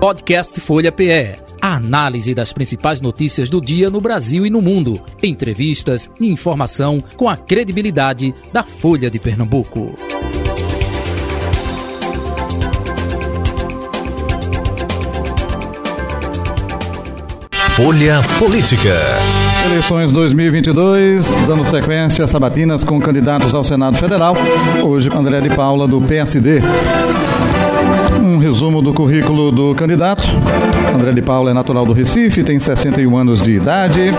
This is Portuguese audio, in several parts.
Podcast Folha PE. A análise das principais notícias do dia no Brasil e no mundo. Entrevistas e informação com a credibilidade da Folha de Pernambuco. Folha Política. Eleições 2022, dando sequência a sabatinas com candidatos ao Senado Federal. Hoje com André de Paula, do PSD. Um resumo do currículo do candidato. André de Paula é natural do Recife, tem 61 anos de idade.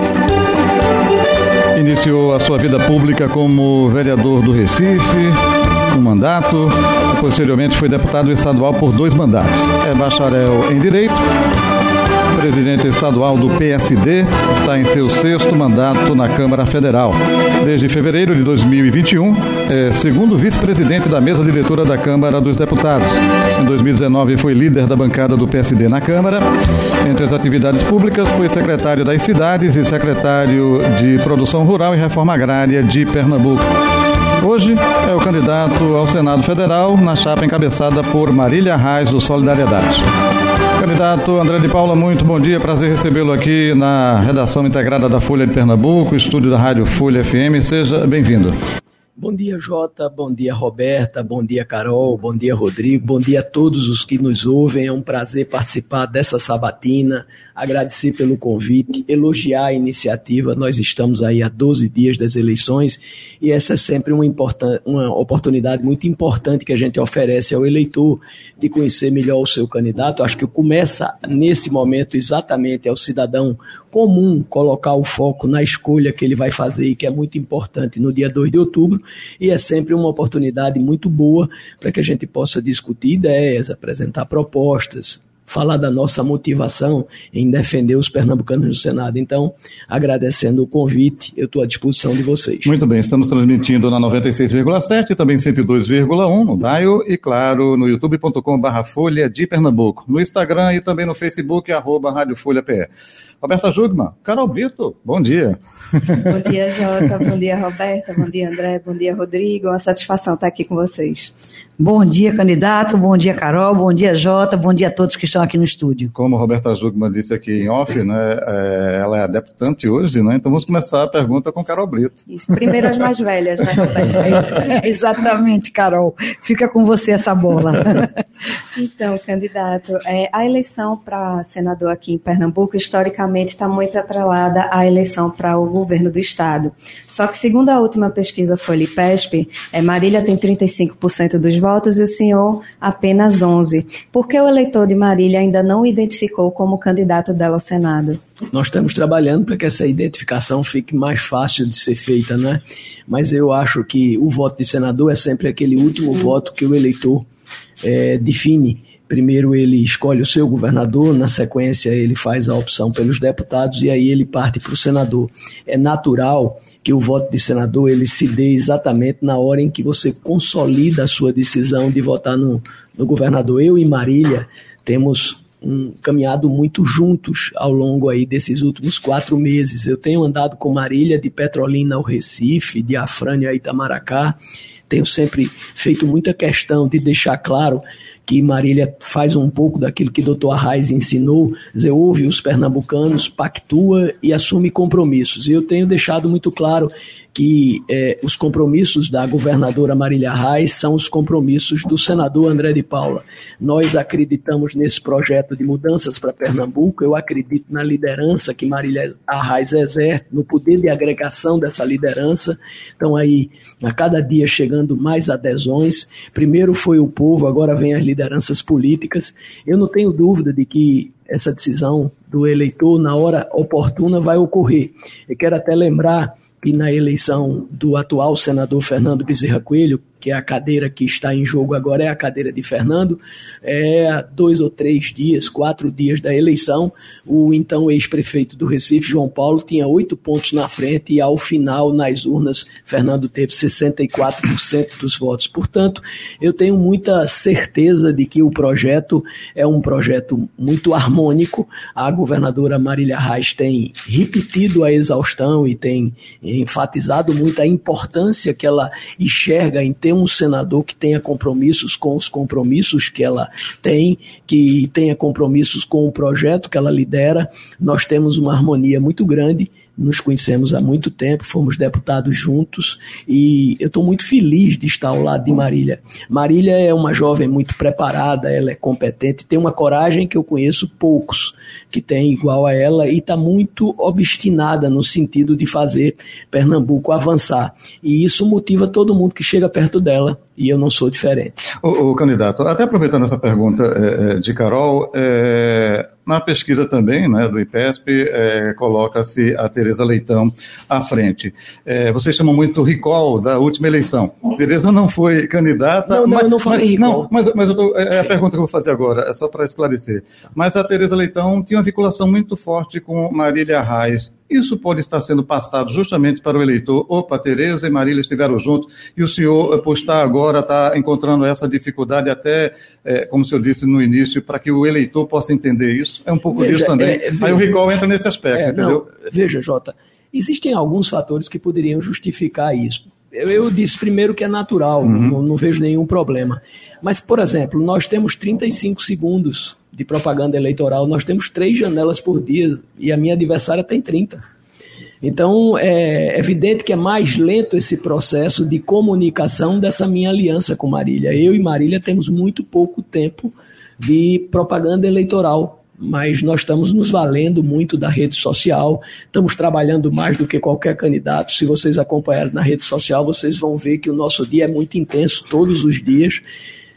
Iniciou a sua vida pública como vereador do Recife, um mandato. Posteriormente foi deputado estadual por dois mandatos. É bacharel em Direito presidente estadual do PSD, está em seu sexto mandato na Câmara Federal. Desde fevereiro de 2021, é segundo vice-presidente da mesa diretora da Câmara dos Deputados. Em 2019, foi líder da bancada do PSD na Câmara. Entre as atividades públicas, foi secretário das cidades e secretário de Produção Rural e Reforma Agrária de Pernambuco. Hoje é o candidato ao Senado Federal na chapa encabeçada por Marília Reis do Solidariedade. Candidato André de Paula, muito bom dia. Prazer recebê-lo aqui na redação integrada da Folha de Pernambuco, estúdio da Rádio Folha FM. Seja bem-vindo. Bom dia, Jota. Bom dia, Roberta. Bom dia, Carol. Bom dia, Rodrigo. Bom dia a todos os que nos ouvem. É um prazer participar dessa sabatina. Agradecer pelo convite, elogiar a iniciativa. Nós estamos aí há 12 dias das eleições e essa é sempre uma, uma oportunidade muito importante que a gente oferece ao eleitor de conhecer melhor o seu candidato. Acho que começa nesse momento exatamente ao cidadão comum colocar o foco na escolha que ele vai fazer e que é muito importante no dia 2 de outubro e é sempre uma oportunidade muito boa para que a gente possa discutir ideias, apresentar propostas, falar da nossa motivação em defender os pernambucanos no Senado. Então, agradecendo o convite, eu estou à disposição de vocês. Muito bem, estamos transmitindo na 96,7 e também 102,1 no Dial e, claro, no youtube.com.br Folha de Pernambuco, no Instagram e também no Facebook, arroba Rádio Folha PE. Roberta Jugman, Carol Brito, bom dia. Bom dia, Jota, bom dia, Roberta, bom dia, André, bom dia, Rodrigo, uma satisfação estar aqui com vocês. Bom dia, candidato. Bom dia, Carol. Bom dia, Jota. Bom dia a todos que estão aqui no estúdio. Como a Roberta Jugman disse aqui em off, né, é, ela é deputante hoje, né? Então vamos começar a pergunta com Carol Brito. Isso, primeiro as mais velhas, né, Roberta? Exatamente, Carol. Fica com você essa bola. então, candidato, é, a eleição para senador aqui em Pernambuco, historicamente, está muito atrelada à eleição para o governo do Estado. Só que, segundo a última pesquisa Folha IPESP, é, Marília tem 35% dos votos votos e o senhor apenas 11. Por que o eleitor de Marília ainda não o identificou como candidato dela ao Senado? Nós estamos trabalhando para que essa identificação fique mais fácil de ser feita, né? Mas eu acho que o voto de senador é sempre aquele último voto que o eleitor é, define. Primeiro ele escolhe o seu governador, na sequência ele faz a opção pelos deputados e aí ele parte para o senador. É natural que o voto de senador ele se dê exatamente na hora em que você consolida a sua decisão de votar no, no governador. Eu e Marília temos um, caminhado muito juntos ao longo aí desses últimos quatro meses. Eu tenho andado com Marília de Petrolina ao Recife, de Afrânia a Itamaracá. Tenho sempre feito muita questão de deixar claro que Marília faz um pouco daquilo que Dr. Arraes ensinou, dizer, ouve os pernambucanos, pactua e assume compromissos. E eu tenho deixado muito claro que é, os compromissos da governadora Marília Reis são os compromissos do senador André de Paula. Nós acreditamos nesse projeto de mudanças para Pernambuco, eu acredito na liderança que Marília Reis exerce, no poder de agregação dessa liderança. Então aí, a cada dia chegando mais adesões. Primeiro foi o povo, agora vem as lideranças políticas. Eu não tenho dúvida de que essa decisão do eleitor, na hora oportuna, vai ocorrer. Eu quero até lembrar que na eleição do atual senador Fernando Bezerra Coelho, que é a cadeira que está em jogo agora, é a cadeira de Fernando. É, dois ou três dias, quatro dias da eleição, o então ex-prefeito do Recife, João Paulo, tinha oito pontos na frente e ao final, nas urnas, Fernando teve 64% dos votos. Portanto, eu tenho muita certeza de que o projeto é um projeto muito harmônico. A governadora Marília Reis tem repetido a exaustão e tem enfatizado muito a importância que ela enxerga em ter ter um senador que tenha compromissos com os compromissos que ela tem, que tenha compromissos com o projeto que ela lidera. Nós temos uma harmonia muito grande nos conhecemos há muito tempo, fomos deputados juntos e eu estou muito feliz de estar ao lado de Marília. Marília é uma jovem muito preparada, ela é competente, tem uma coragem que eu conheço poucos que tem igual a ela e está muito obstinada no sentido de fazer Pernambuco avançar. E isso motiva todo mundo que chega perto dela e eu não sou diferente. O, candidato, até aproveitando essa pergunta é, de Carol, é, na pesquisa também né, do IPESP, é, coloca-se a Tereza Leitão à frente. É, vocês chamam muito recall da última eleição. Tereza não foi candidata. Não, não, mas, eu não falei mas, Não, mas, mas tô, é, é a pergunta que eu vou fazer agora, é só para esclarecer. Mas a Tereza Leitão tinha uma vinculação muito forte com Marília Reis. Isso pode estar sendo passado justamente para o eleitor. Opa, Tereza e Marília estiveram juntos e o senhor, por estar agora, está encontrando essa dificuldade até, é, como o senhor disse no início, para que o eleitor possa entender isso. É um pouco veja, disso também. É, veja, Aí o recall entra nesse aspecto, é, entendeu? Não, veja, Jota, existem alguns fatores que poderiam justificar isso. Eu, eu disse primeiro que é natural, uhum. não, não vejo nenhum problema. Mas, por exemplo, nós temos 35 segundos de propaganda eleitoral, nós temos três janelas por dia e a minha adversária tem 30. Então, é evidente que é mais lento esse processo de comunicação dessa minha aliança com Marília. Eu e Marília temos muito pouco tempo de propaganda eleitoral, mas nós estamos nos valendo muito da rede social, estamos trabalhando mais do que qualquer candidato. Se vocês acompanharem na rede social, vocês vão ver que o nosso dia é muito intenso todos os dias,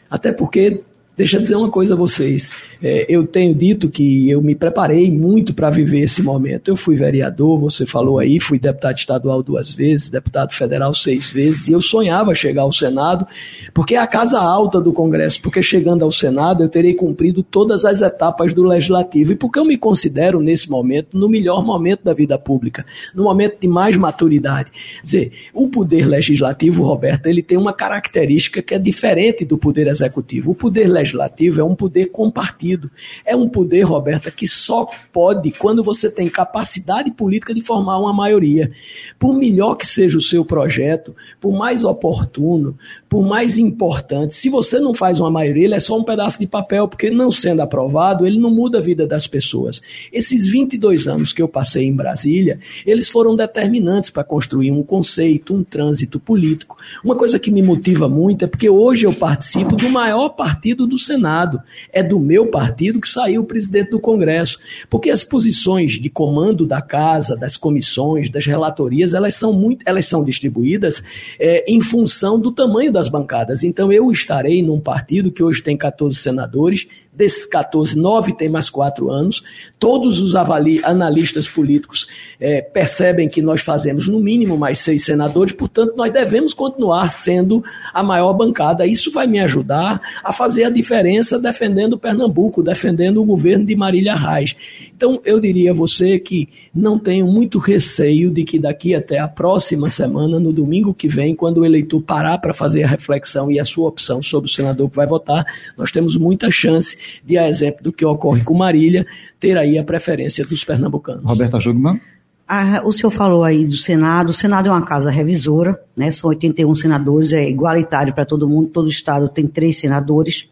até porque Deixa eu dizer uma coisa a vocês. É, eu tenho dito que eu me preparei muito para viver esse momento. Eu fui vereador, você falou aí, fui deputado estadual duas vezes, deputado federal seis vezes, e eu sonhava chegar ao Senado, porque é a casa alta do Congresso, porque chegando ao Senado eu terei cumprido todas as etapas do Legislativo, e porque eu me considero, nesse momento, no melhor momento da vida pública, no momento de mais maturidade. Quer dizer, o poder legislativo, Roberto, ele tem uma característica que é diferente do poder executivo. O poder legislativo legislativo é um poder compartido. É um poder, Roberta, que só pode quando você tem capacidade política de formar uma maioria. Por melhor que seja o seu projeto, por mais oportuno, por mais importante, se você não faz uma maioria, ele é só um pedaço de papel, porque não sendo aprovado, ele não muda a vida das pessoas. Esses 22 anos que eu passei em Brasília, eles foram determinantes para construir um conceito, um trânsito político. Uma coisa que me motiva muito é porque hoje eu participo do maior partido do do Senado. É do meu partido que saiu o presidente do Congresso. Porque as posições de comando da casa, das comissões, das relatorias, elas são muito, elas são distribuídas é, em função do tamanho das bancadas. Então eu estarei num partido que hoje tem 14 senadores, desses 14, 9 tem mais 4 anos. Todos os avali, analistas políticos é, percebem que nós fazemos no mínimo mais seis senadores, portanto, nós devemos continuar sendo a maior bancada. Isso vai me ajudar a fazer a diferença defendendo Pernambuco, defendendo o governo de Marília Reis. Então, eu diria a você que não tenho muito receio de que daqui até a próxima semana, no domingo que vem, quando o eleitor parar para fazer a reflexão e a sua opção sobre o senador que vai votar, nós temos muita chance de, a exemplo do que ocorre com Marília, ter aí a preferência dos pernambucanos. Roberta Jugman. Ah, o senhor falou aí do Senado. O Senado é uma casa revisora, né? São 81 senadores, é igualitário para todo mundo. Todo estado tem três senadores.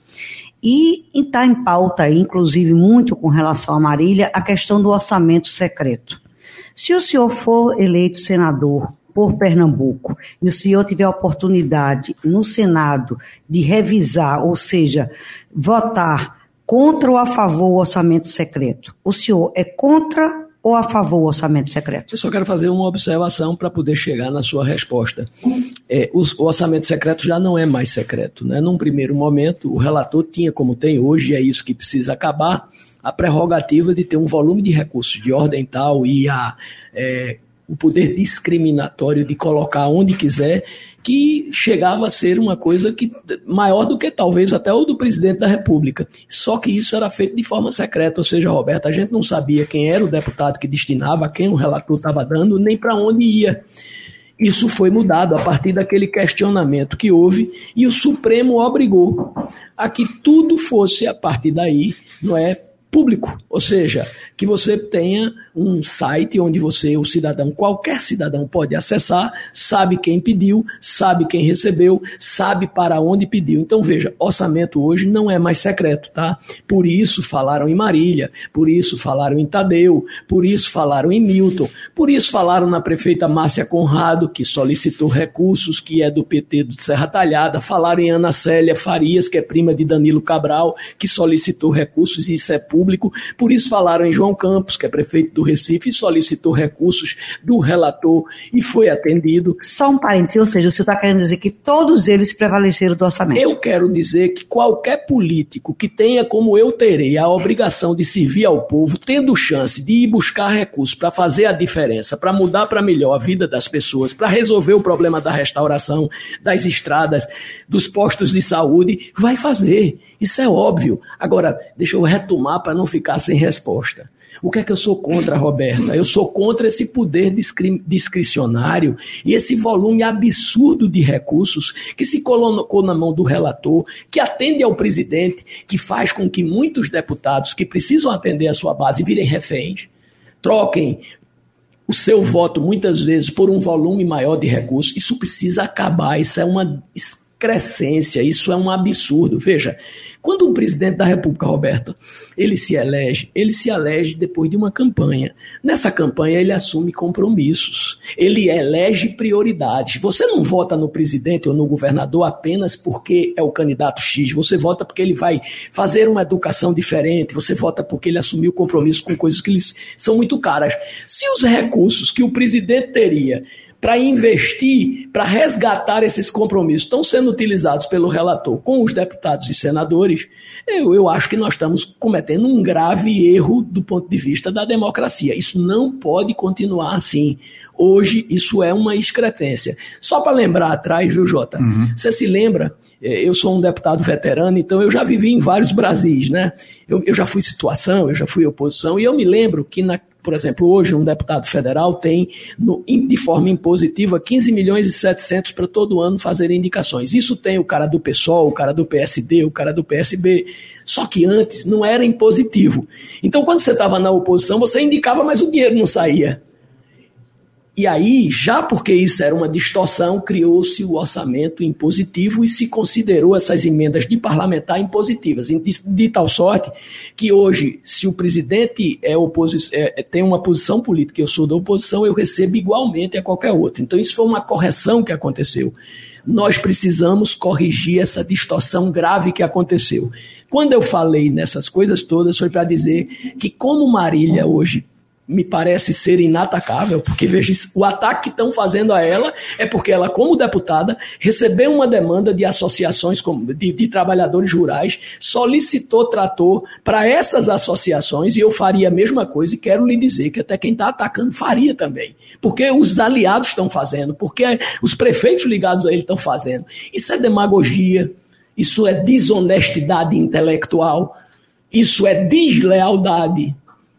E está em pauta, aí, inclusive, muito com relação a Marília, a questão do orçamento secreto. Se o senhor for eleito senador por Pernambuco e o senhor tiver a oportunidade no Senado de revisar, ou seja, votar contra ou a favor o orçamento secreto, o senhor é contra ou a favor do orçamento secreto? Eu só quero fazer uma observação para poder chegar na sua resposta. É, o, o, orçamento secreto já não é mais secreto. Né? Num primeiro momento, o relator tinha, como tem hoje, é isso que precisa acabar, a prerrogativa de ter um volume de recursos de ordem tal e a, é, o poder discriminatório de colocar onde quiser que chegava a ser uma coisa que maior do que talvez até o do presidente da República. Só que isso era feito de forma secreta, ou seja, Roberto, a gente não sabia quem era o deputado que destinava, quem o relator estava dando, nem para onde ia. Isso foi mudado a partir daquele questionamento que houve e o Supremo obrigou a que tudo fosse a partir daí, não é público, ou seja, que você tenha um site onde você, o cidadão, qualquer cidadão pode acessar, sabe quem pediu, sabe quem recebeu, sabe para onde pediu. Então veja, orçamento hoje não é mais secreto, tá? Por isso falaram em Marília, por isso falaram em Tadeu, por isso falaram em Milton, por isso falaram na prefeita Márcia Conrado, que solicitou recursos, que é do PT do Serra Talhada, falaram em Ana Célia Farias, que é prima de Danilo Cabral, que solicitou recursos e isso é público público, por isso falaram em João Campos, que é prefeito do Recife, e solicitou recursos do relator e foi atendido. Só um parênteses, ou seja, o senhor está querendo dizer que todos eles prevaleceram do orçamento? Eu quero dizer que qualquer político que tenha, como eu terei, a obrigação de servir ao povo, tendo chance de ir buscar recursos para fazer a diferença, para mudar para melhor a vida das pessoas, para resolver o problema da restauração, das estradas, dos postos de saúde, vai fazer. Isso é óbvio. Agora, deixa eu retomar para não ficar sem resposta. O que é que eu sou contra, Roberta? Eu sou contra esse poder discricionário e esse volume absurdo de recursos que se colocou na mão do relator, que atende ao presidente, que faz com que muitos deputados que precisam atender a sua base virem reféns, troquem o seu voto muitas vezes por um volume maior de recursos. Isso precisa acabar. Isso é uma excrescência, isso é um absurdo. Veja, quando um presidente da República, Roberto, ele se elege, ele se elege depois de uma campanha. Nessa campanha ele assume compromissos, ele elege prioridades. Você não vota no presidente ou no governador apenas porque é o candidato X, você vota porque ele vai fazer uma educação diferente, você vota porque ele assumiu compromisso com coisas que lhes são muito caras. Se os recursos que o presidente teria para investir, para resgatar esses compromissos estão sendo utilizados pelo relator com os deputados e senadores, eu, eu acho que nós estamos cometendo um grave erro do ponto de vista da democracia. Isso não pode continuar assim. Hoje, isso é uma excretência. Só para lembrar atrás, viu, Jota? Uhum. Você se lembra? É, eu sou um deputado veterano, então eu já vivi em vários Brasis, né? Eu, eu já fui situação, eu já fui oposição, e eu me lembro que na, por exemplo, hoje um deputado federal tem, no, de forma impositiva, 15 milhões e 700 para todo ano fazer indicações. Isso tem o cara do PSOL, o cara do PSD, o cara do PSB. Só que antes não era impositivo. Então, quando você estava na oposição, você indicava, mas o dinheiro não saía. E aí, já porque isso era uma distorção, criou-se o orçamento impositivo e se considerou essas emendas de parlamentar impositivas, de, de tal sorte que hoje, se o presidente é é, é, tem uma posição política eu sou da oposição, eu recebo igualmente a qualquer outro. Então, isso foi uma correção que aconteceu. Nós precisamos corrigir essa distorção grave que aconteceu. Quando eu falei nessas coisas todas, foi para dizer que, como Marília hoje me parece ser inatacável, porque veja, o ataque que estão fazendo a ela é porque ela, como deputada, recebeu uma demanda de associações de, de trabalhadores rurais, solicitou trator para essas associações e eu faria a mesma coisa e quero lhe dizer que até quem está atacando faria também, porque os aliados estão fazendo, porque os prefeitos ligados a ele estão fazendo. Isso é demagogia, isso é desonestidade intelectual, isso é deslealdade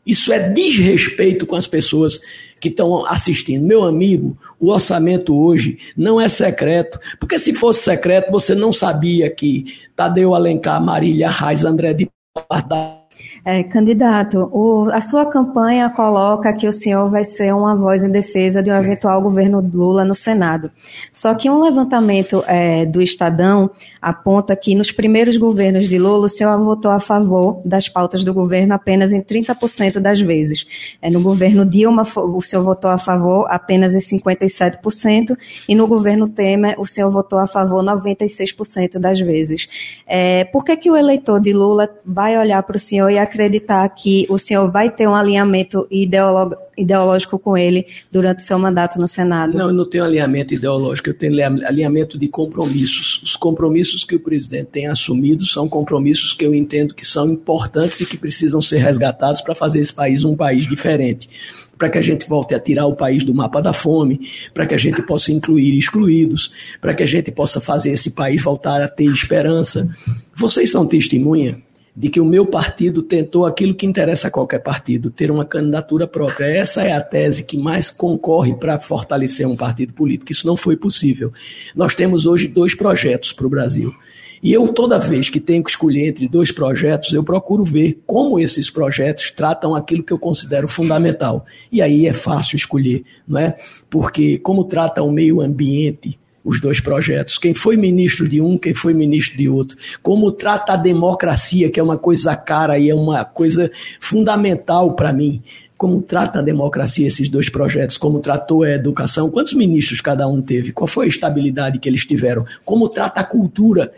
isso é desrespeito com as pessoas que estão assistindo. Meu amigo, o orçamento hoje não é secreto, porque se fosse secreto, você não sabia que Tadeu Alencar, Marília Raiz, André de Pardal, é, candidato, o, a sua campanha coloca que o senhor vai ser uma voz em defesa de um eventual governo Lula no Senado. Só que um levantamento é, do Estadão aponta que nos primeiros governos de Lula o senhor votou a favor das pautas do governo apenas em 30% das vezes. É, no governo Dilma o senhor votou a favor apenas em 57% e no governo Temer o senhor votou a favor 96% das vezes. É, por que, que o eleitor de Lula vai olhar para o senhor e acreditar que o senhor vai ter um alinhamento ideológico com ele durante o seu mandato no Senado? Não, eu não tenho alinhamento ideológico, eu tenho alinhamento de compromissos. Os compromissos que o presidente tem assumido são compromissos que eu entendo que são importantes e que precisam ser resgatados para fazer esse país um país diferente para que a gente volte a tirar o país do mapa da fome, para que a gente possa incluir excluídos, para que a gente possa fazer esse país voltar a ter esperança. Vocês são testemunha de que o meu partido tentou aquilo que interessa a qualquer partido, ter uma candidatura própria. Essa é a tese que mais concorre para fortalecer um partido político. Isso não foi possível. Nós temos hoje dois projetos para o Brasil. E eu, toda vez que tenho que escolher entre dois projetos, eu procuro ver como esses projetos tratam aquilo que eu considero fundamental. E aí é fácil escolher, não é? Porque como trata o meio ambiente, os dois projetos. Quem foi ministro de um, quem foi ministro de outro. Como trata a democracia, que é uma coisa cara e é uma coisa fundamental para mim. Como trata a democracia esses dois projetos? Como tratou a educação? Quantos ministros cada um teve? Qual foi a estabilidade que eles tiveram? Como trata a cultura,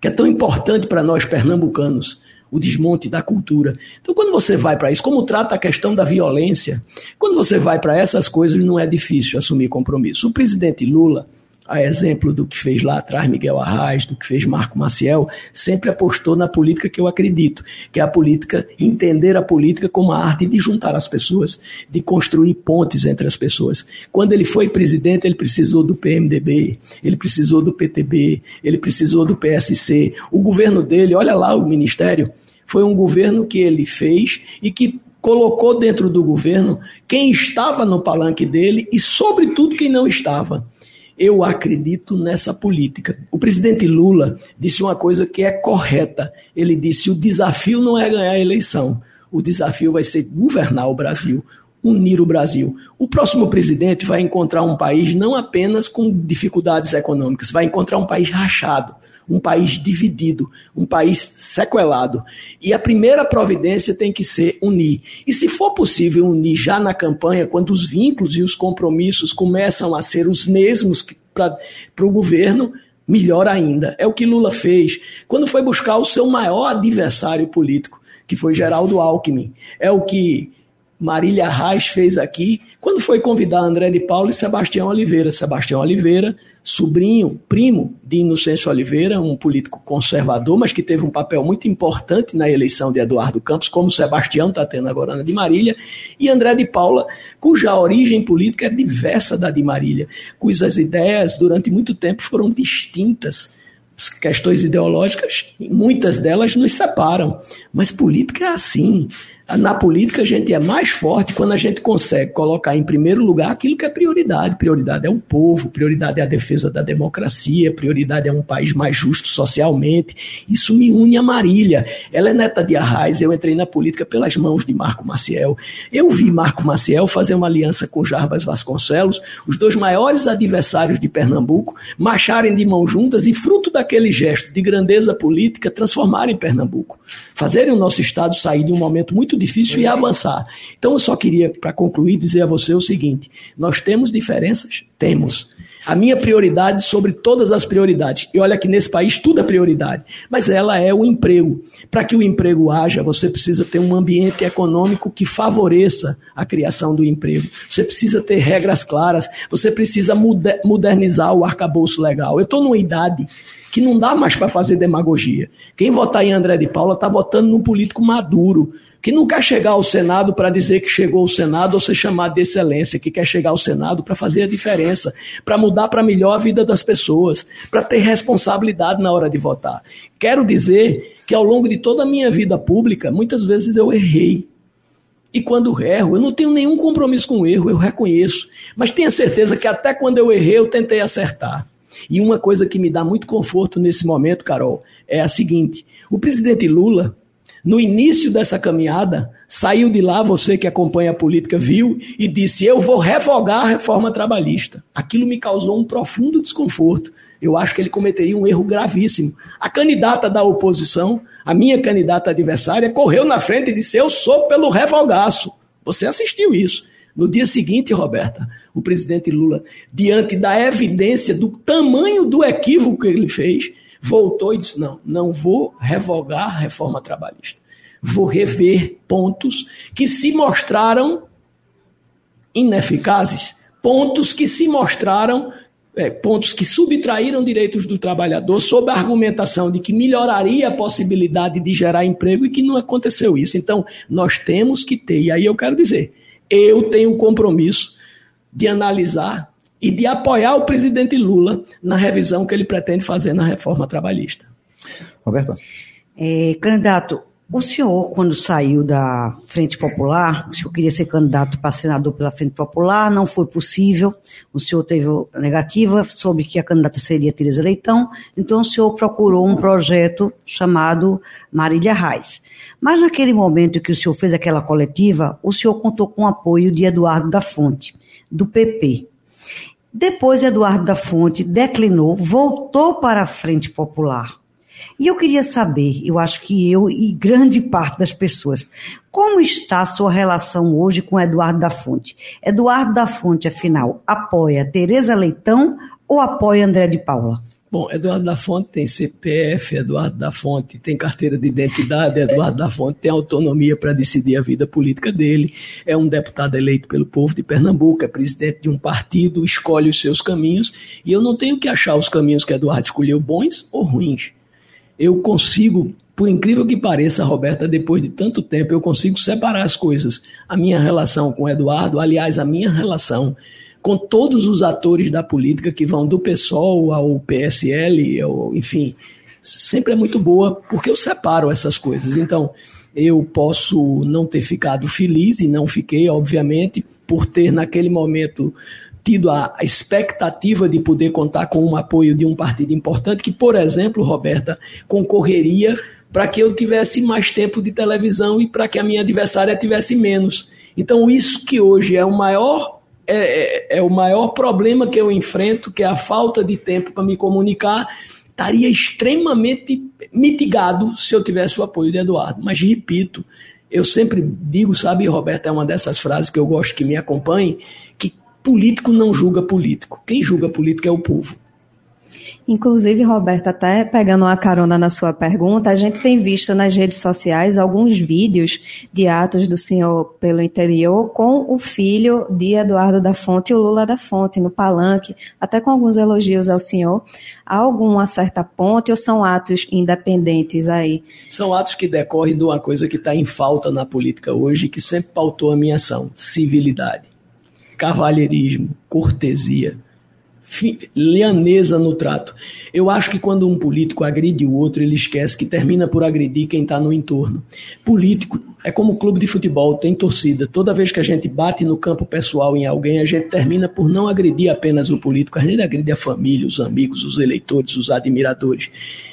que é tão importante para nós pernambucanos? o desmonte da cultura. Então, quando você vai para isso, como trata a questão da violência, quando você vai para essas coisas, não é difícil assumir compromisso. O presidente Lula, a exemplo do que fez lá atrás Miguel Arraes, do que fez Marco Maciel, sempre apostou na política que eu acredito, que é a política, entender a política como a arte de juntar as pessoas, de construir pontes entre as pessoas. Quando ele foi presidente, ele precisou do PMDB, ele precisou do PTB, ele precisou do PSC. O governo dele, olha lá o ministério, foi um governo que ele fez e que colocou dentro do governo quem estava no palanque dele e, sobretudo, quem não estava. Eu acredito nessa política. O presidente Lula disse uma coisa que é correta. Ele disse: o desafio não é ganhar a eleição, o desafio vai ser governar o Brasil, unir o Brasil. O próximo presidente vai encontrar um país não apenas com dificuldades econômicas, vai encontrar um país rachado, um país dividido, um país sequelado. E a primeira providência tem que ser unir. E se for possível unir já na campanha, quando os vínculos e os compromissos começam a ser os mesmos para o governo, melhor ainda. É o que Lula fez quando foi buscar o seu maior adversário político, que foi Geraldo Alckmin. É o que Marília Reis fez aqui quando foi convidar André de Paulo e Sebastião Oliveira. Sebastião Oliveira sobrinho, primo de Inocêncio Oliveira, um político conservador, mas que teve um papel muito importante na eleição de Eduardo Campos, como Sebastião está tendo agora na de Marília, e André de Paula, cuja origem política é diversa da de Marília, cujas ideias durante muito tempo foram distintas. As questões ideológicas, muitas delas nos separam, mas política é assim. Na política, a gente é mais forte quando a gente consegue colocar em primeiro lugar aquilo que é prioridade. Prioridade é o povo, prioridade é a defesa da democracia, prioridade é um país mais justo socialmente. Isso me une a Marília. Ela é neta de Arraes, eu entrei na política pelas mãos de Marco Maciel. Eu vi Marco Maciel fazer uma aliança com Jarbas Vasconcelos, os dois maiores adversários de Pernambuco, marcharem de mãos juntas e, fruto daquele gesto de grandeza política, transformarem Pernambuco. Fazerem o nosso Estado sair de um momento muito difícil e avançar. Então, eu só queria, para concluir, dizer a você o seguinte: nós temos diferenças? Temos. A minha prioridade sobre todas as prioridades. E olha que nesse país tudo é prioridade. Mas ela é o emprego. Para que o emprego haja, você precisa ter um ambiente econômico que favoreça a criação do emprego. Você precisa ter regras claras. Você precisa modernizar o arcabouço legal. Eu estou numa idade que não dá mais para fazer demagogia. Quem votar em André de Paula está votando num político maduro, que não quer chegar ao Senado para dizer que chegou ao Senado ou ser chamado de excelência, que quer chegar ao Senado para fazer a diferença, para mudar para melhor a vida das pessoas, para ter responsabilidade na hora de votar. Quero dizer que ao longo de toda a minha vida pública, muitas vezes eu errei. E quando erro, eu não tenho nenhum compromisso com o erro, eu reconheço. Mas tenha certeza que até quando eu errei, eu tentei acertar. E uma coisa que me dá muito conforto nesse momento, Carol, é a seguinte: o presidente Lula, no início dessa caminhada, saiu de lá, você que acompanha a política viu, e disse: Eu vou revogar a reforma trabalhista. Aquilo me causou um profundo desconforto. Eu acho que ele cometeria um erro gravíssimo. A candidata da oposição, a minha candidata adversária, correu na frente e disse: Eu sou pelo revogaço. Você assistiu isso. No dia seguinte, Roberta, o presidente Lula, diante da evidência do tamanho do equívoco que ele fez, voltou e disse: não, não vou revogar a reforma trabalhista. Vou rever pontos que se mostraram ineficazes, pontos que se mostraram é, pontos que subtraíram direitos do trabalhador sob a argumentação de que melhoraria a possibilidade de gerar emprego e que não aconteceu isso. Então, nós temos que ter, e aí eu quero dizer, eu tenho o compromisso de analisar e de apoiar o presidente Lula na revisão que ele pretende fazer na reforma trabalhista. Roberto. É, candidato, O senhor, quando saiu da Frente Popular, o senhor queria ser candidato para senador pela Frente Popular, não foi possível, o senhor teve negativa, soube que a candidata seria Tereza Leitão, então o senhor procurou um projeto chamado Marília Reis. Mas naquele momento que o senhor fez aquela coletiva, o senhor contou com o apoio de Eduardo da Fonte, do PP. Depois, Eduardo da Fonte declinou, voltou para a Frente Popular. E eu queria saber, eu acho que eu e grande parte das pessoas, como está a sua relação hoje com Eduardo da Fonte? Eduardo da Fonte, afinal, apoia Tereza Leitão ou apoia André de Paula? Bom, Eduardo da Fonte tem CPF, Eduardo da Fonte tem carteira de identidade, Eduardo da Fonte tem autonomia para decidir a vida política dele, é um deputado eleito pelo povo de Pernambuco, é presidente de um partido, escolhe os seus caminhos, e eu não tenho que achar os caminhos que Eduardo escolheu bons ou ruins eu consigo, por incrível que pareça, Roberta, depois de tanto tempo, eu consigo separar as coisas. A minha relação com o Eduardo, aliás, a minha relação com todos os atores da política que vão do PSOL ao PSL, ao, enfim, sempre é muito boa, porque eu separo essas coisas. Então, eu posso não ter ficado feliz, e não fiquei, obviamente, por ter naquele momento tido a, expectativa de poder contar com o apoio de um partido importante, que, por exemplo, Roberta, concorreria para que eu tivesse mais tempo de televisão e para que a minha adversária tivesse menos. Então, isso que hoje é o maior. É, é, é o maior problema que eu enfrento, que é a falta de tempo para me comunicar, estaria extremamente mitigado se eu tivesse o apoio de Eduardo. Mas repito, eu sempre digo, sabe, Roberto, é uma dessas frases que eu gosto que me acompanhe, que político não julga político. Quem julga político é o povo. Inclusive, Roberta, até pegando uma carona na sua pergunta, a gente tem visto nas redes sociais alguns vídeos de atos do senhor pelo interior com o filho de Eduardo da Fonte e o Lula da Fonte no palanque, até com alguns elogios ao senhor. Há alguma certa ponte ou são atos independentes aí? São atos que decorrem de uma coisa que está em falta na política hoje e que sempre pautou a minha ação: civilidade cavalheirismo, cortesia, lianeza no trato. Eu acho que quando um político agride o outro, ele esquece que termina por agredir quem está no entorno. Político é como clube de futebol, tem torcida. Toda vez que a gente bate no campo pessoal em alguém, a gente termina por não agredir apenas o político, a gente agride a família, os amigos, os eleitores, os admiradores.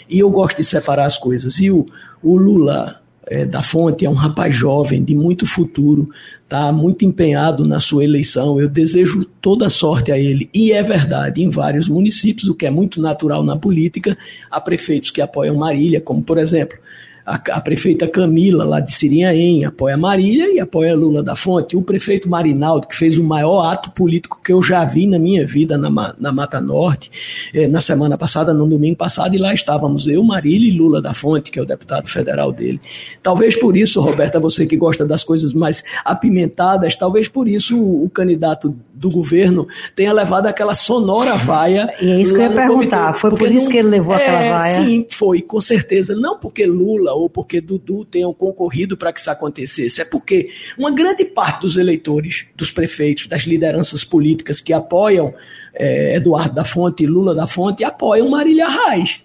E eu gosto de separar as coisas. E o, o Lula é, da Fonte é um rapaz jovem, de muito futuro, está muito empenhado na sua eleição. Eu desejo toda sorte a ele. E é verdade, em vários municípios, o que é muito natural na política, há prefeitos que apoiam Marília, como por exemplo a, a, prefeita Camila, lá de Sirinhaém, apoia Marília e apoia Lula da Fonte. O prefeito Marinaldo, que fez o maior ato político que eu já vi na minha vida na, na Mata Norte, eh, na semana passada, no domingo passado, e lá estávamos eu, Marília e Lula da Fonte, que é o deputado federal dele. Talvez por isso, Roberta, você que gosta das coisas mais apimentadas, talvez por isso o, o candidato do governo tenha levado aquela sonora vaia. E é isso que eu ia perguntar, comitê, foi por isso não, que ele levou é, aquela vaia? Sim, foi, com certeza. Não porque Lula ou porque Dudu tenham concorrido para que isso acontecesse, é porque uma grande parte dos eleitores, dos prefeitos, das lideranças políticas que apoiam é, Eduardo da Fonte e Lula da Fonte apoiam Marília Reis.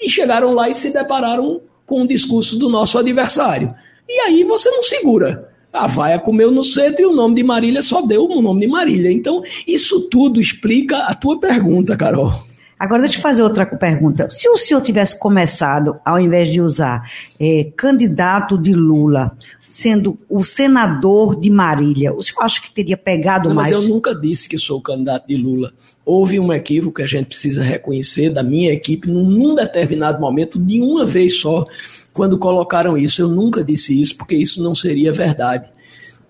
E chegaram lá e se depararam com o discurso do nosso adversário. E aí você não segura. A vaia comeu no centro e o nome de Marília só deu o nome de Marília. Então, isso tudo explica a tua pergunta, Carol. Agora, deixa eu fazer outra pergunta. Se o senhor tivesse começado, ao invés de usar é, candidato de Lula, sendo o senador de Marília, o senhor acha que teria pegado Não, mais? Mas eu nunca disse que sou candidato de Lula. Houve um equívoco que a gente precisa reconhecer da minha equipe num determinado momento, de uma vez só, quando colocaram isso. Eu nunca disse isso, porque isso não seria verdade.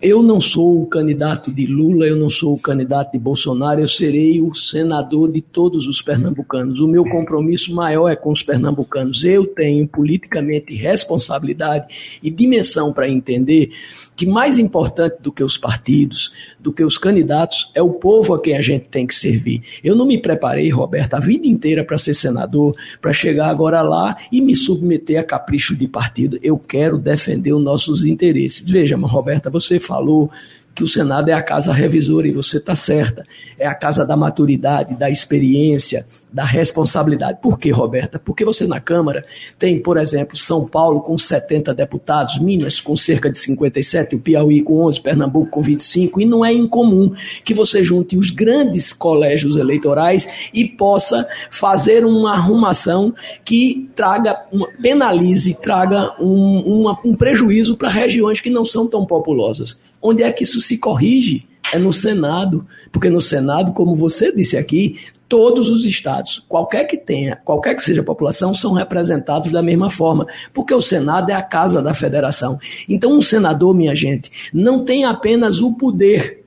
Eu não sou o candidato de Lula, eu não sou o candidato de Bolsonaro, eu serei o senador de todos os pernambucanos. O meu compromisso maior é com os pernambucanos. Eu tenho politicamente responsabilidade e dimensão para entender que mais importante do que os partidos, do que os candidatos, é o povo a quem a gente tem que servir. Eu não me preparei, Roberto, a vida inteira para ser senador, para chegar agora lá e me submeter a capricho de partido. Eu quero defender os nossos interesses. Veja, Roberta, você falou que o Senado é a casa revisora, e você está certa. É a casa da maturidade, da experiência, da responsabilidade. Por quê, Roberta? Porque você na Câmara tem, por exemplo, São Paulo com 70 deputados, Minas com cerca de 57, o Piauí com 11, Pernambuco com 25, e não é incomum que você junte os grandes colégios eleitorais e possa fazer uma arrumação que traga, uma, penalize, traga um, uma, um prejuízo para regiões que não são tão populosas. Onde é que isso se corrige? É no Senado, porque no Senado, como você disse aqui, todos os estados, qualquer que tenha, qualquer que seja a população, são representados da mesma forma, porque o Senado é a casa da federação. Então, um senador, minha gente, não tem apenas o poder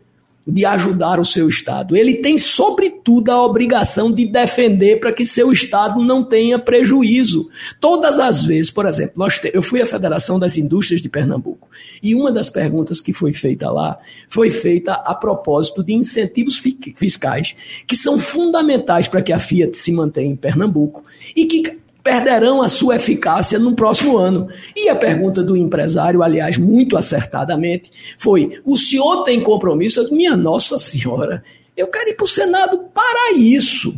de ajudar o seu Estado. Ele tem, sobretudo, a obrigação de defender para que seu Estado não tenha prejuízo. Todas as vezes, por exemplo, nós eu fui à Federação das Indústrias de Pernambuco e uma das perguntas que foi feita lá foi feita a propósito de incentivos fiscais que são fundamentais para que a Fiat se mantenha em Pernambuco e que perderão a sua eficácia no próximo ano. E a pergunta do empresário, aliás, muito acertadamente, foi: o senhor tem compromisso? Minha Nossa Senhora, eu quero ir para o Senado para isso.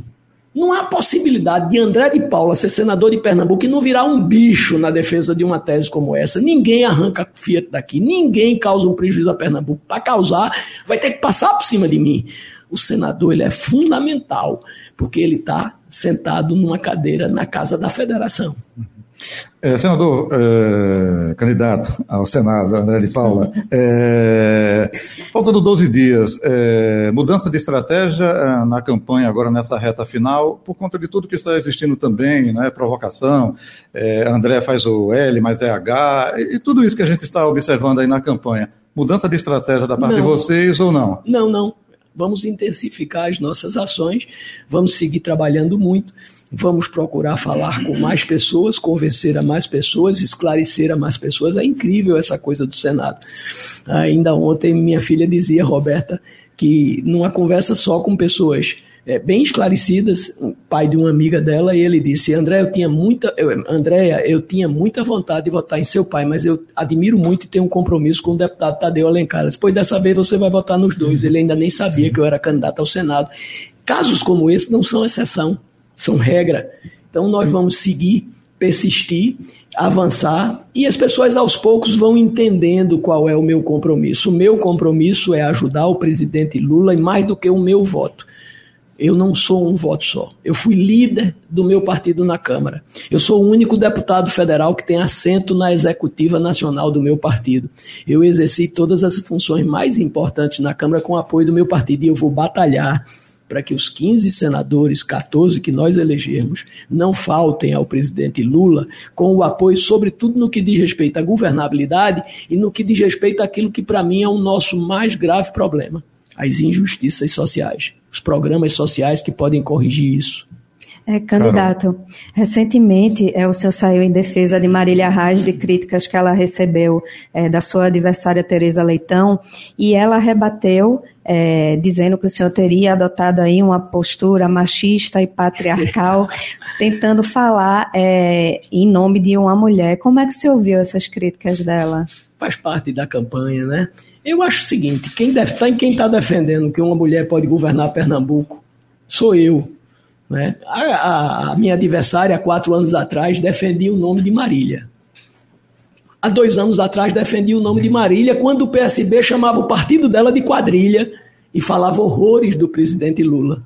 Não há possibilidade de André de Paula ser senador de Pernambuco e não virar um bicho na defesa de uma tese como essa. Ninguém arranca Fiat daqui, ninguém causa um prejuízo a Pernambuco. Para causar, vai ter que passar por cima de mim. O senador ele é fundamental, porque ele está sentado numa cadeira na casa da federação. É, senador, é, candidato ao Senado, André de Paula, é, faltando 12 dias, é, mudança de estratégia é, na campanha agora nessa reta final, por conta de tudo que está existindo também, né, provocação, é, André faz o L, mas é H, e, e tudo isso que a gente está observando aí na campanha. Mudança de estratégia da parte não, de vocês ou não? Não, não. Vamos intensificar as nossas ações, vamos seguir trabalhando muito, vamos procurar falar com mais pessoas, convencer a mais pessoas, esclarecer a mais pessoas. É incrível essa coisa do Senado. Ainda ontem minha filha dizia, Roberta, que numa conversa só com pessoas é, bem esclarecidas, o pai de uma amiga dela, e ele disse: André, eu tinha muita, eu, Andréia, eu tinha muita vontade de votar em seu pai, mas eu admiro muito e tenho um compromisso com o deputado Tadeu Alencar. Depois dessa vez você vai votar nos dois. Ele ainda nem sabia que eu era candidato ao Senado. Casos como esse não são exceção, são regra. Então nós vamos seguir, persistir, avançar e as pessoas aos poucos vão entendendo qual é o meu compromisso. O meu compromisso é ajudar o presidente Lula e mais do que o meu voto eu não sou um voto só. Eu fui líder do meu partido na Câmara. Eu sou o único deputado federal que tem assento na executiva nacional do meu partido. Eu exerci todas as funções mais importantes na Câmara com o apoio do meu partido e eu vou batalhar para que os 15 senadores, 14 que nós elegermos, não faltem ao presidente Lula com o apoio, sobretudo no que diz respeito à governabilidade e no que diz respeito àquilo que para mim é o nosso mais grave problema, as injustiças sociais os programas sociais que podem corrigir isso. É, candidato, Caramba. recentemente é, o senhor saiu em defesa de Marília Reis de críticas que ela recebeu é, da sua adversária Tereza Leitão e ela rebateu é, dizendo que o senhor teria adotado aí uma postura machista e patriarcal, tentando falar é, em nome de uma mulher. Como é que o senhor ouviu essas críticas dela? Faz parte da campanha, né? Eu acho o seguinte: quem está quem tá defendendo que uma mulher pode governar Pernambuco sou eu. Né? A, a minha adversária, há quatro anos atrás, defendia o nome de Marília. Há dois anos atrás, defendia o nome de Marília, quando o PSB chamava o partido dela de quadrilha e falava horrores do presidente Lula.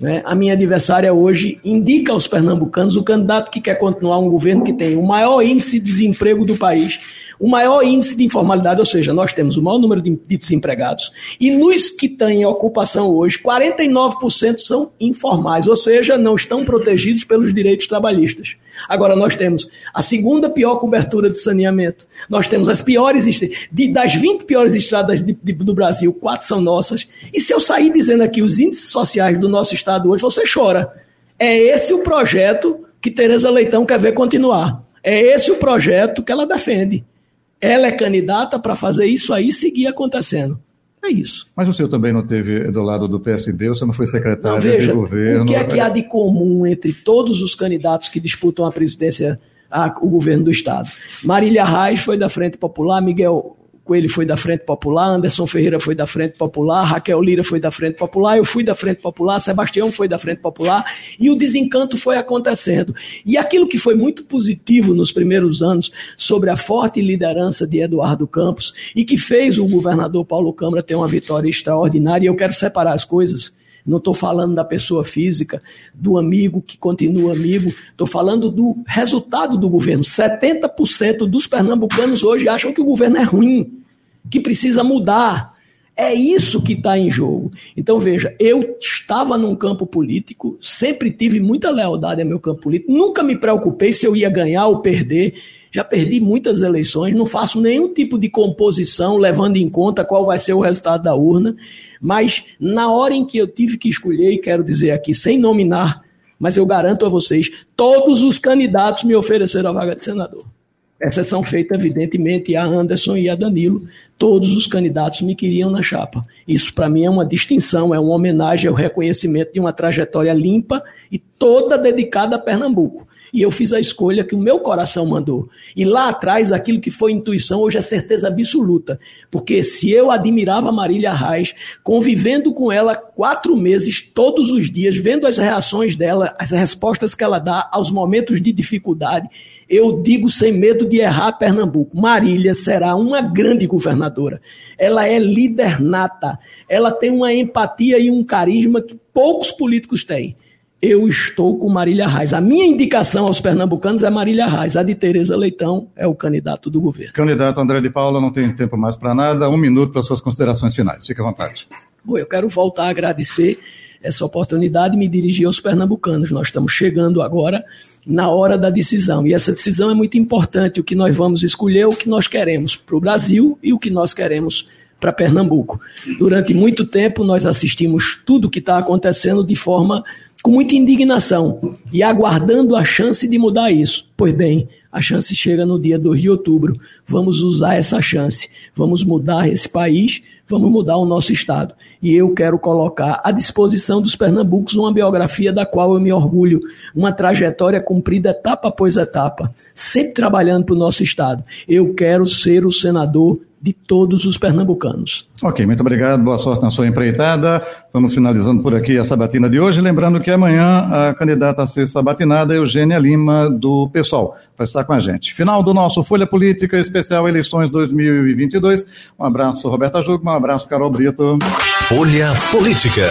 Né? A minha adversária hoje indica aos pernambucanos o candidato que quer continuar um governo que tem o maior índice de desemprego do país, o maior índice de informalidade, ou seja, nós temos o maior número de, de desempregados. E nos que têm ocupação hoje, 49% são informais, ou seja, não estão protegidos pelos direitos trabalhistas. Agora, nós temos a segunda pior cobertura de saneamento. Nós temos as piores, de, das 20 piores estradas de, de, do Brasil, quatro são nossas. E se eu sair dizendo aqui os índices sociais do nosso estado hoje, você chora. É esse o projeto que Tereza Leitão quer ver continuar. É esse o projeto que ela defende. Ela é candidata para fazer isso aí seguir acontecendo. É isso. Mas o senhor também não teve do lado do PSB, você não foi secretário não, veja, de governo. O que é que há de comum entre todos os candidatos que disputam a presidência, a, o governo do Estado? Marília Reis foi da Frente Popular, Miguel Coelho foi da Frente Popular, Anderson Ferreira foi da Frente Popular, Raquel Lira foi da Frente Popular, eu fui da Frente Popular, Sebastião foi da Frente Popular, e o desencanto foi acontecendo. E aquilo que foi muito positivo nos primeiros anos sobre a forte liderança de Eduardo Campos e que fez o governador Paulo Câmara ter uma vitória extraordinária, e eu quero separar as coisas. Não estou falando da pessoa física, do amigo que continua amigo, estou falando do resultado do governo. 70% dos pernambucanos hoje acham que o governo é ruim, que precisa mudar. É isso que está em jogo. Então, veja, eu estava num campo político, sempre tive muita lealdade ao meu campo político, nunca me preocupei se eu ia ganhar ou perder. Já perdi muitas eleições, não faço nenhum tipo de composição levando em conta qual vai ser o resultado da urna. Mas na hora em que eu tive que escolher, e quero dizer aqui, sem nominar, mas eu garanto a vocês, todos os candidatos me ofereceram a vaga de senador. Exceção feita, evidentemente, a Anderson e a Danilo. Todos os candidatos me queriam na chapa. Isso, para mim, é uma distinção, é uma homenagem ao reconhecimento de uma trajetória limpa e toda dedicada a Pernambuco e eu fiz a escolha que o meu coração mandou. E lá atrás, aquilo que foi intuição, hoje é certeza absoluta. Porque se eu admirava Marília Reis, convivendo com ela quatro meses, todos os dias, vendo as reações dela, as respostas que ela dá aos momentos de dificuldade, eu digo sem medo de errar Pernambuco. Marília será uma grande governadora. Ela é líder nata. Ela tem uma empatia e um carisma que poucos políticos têm eu estou com Marília Reis. A minha indicação aos pernambucanos é Marília Reis. A de Tereza Leitão é o candidato do governo. Candidato André de Paula, não tem tempo mais para nada. Um minuto para suas considerações finais. Fique à vontade. Bom, eu quero voltar a agradecer essa oportunidade e me dirigir aos pernambucanos. Nós estamos chegando agora na hora da decisão. E essa decisão é muito importante. O que nós vamos escolher, o que nós queremos para o Brasil e o que nós queremos para Pernambuco. Durante muito tempo, nós assistimos tudo o que está acontecendo de forma com muita indignação e aguardando a chance de mudar isso. Pois bem, a chance chega no dia 2 de outubro. Vamos usar essa chance. Vamos mudar esse país, vamos mudar o nosso Estado. E eu quero colocar à disposição dos pernambucos uma biografia da qual eu me orgulho, uma trajetória cumprida etapa após etapa, sempre trabalhando para o nosso Estado. Eu quero ser o senador de todos os pernambucanos. Ok, muito obrigado, boa sorte na sua empreitada. Vamos finalizando por aqui a sabatina de hoje. Lembrando que amanhã a candidata a ser sabatinada é Eugênia Lima, do PSOL, vai estar com a gente. Final do nosso Folha Política Especial Eleições 2022. Um abraço, Roberta Jugman, um abraço, Carol Brito. Folha Política.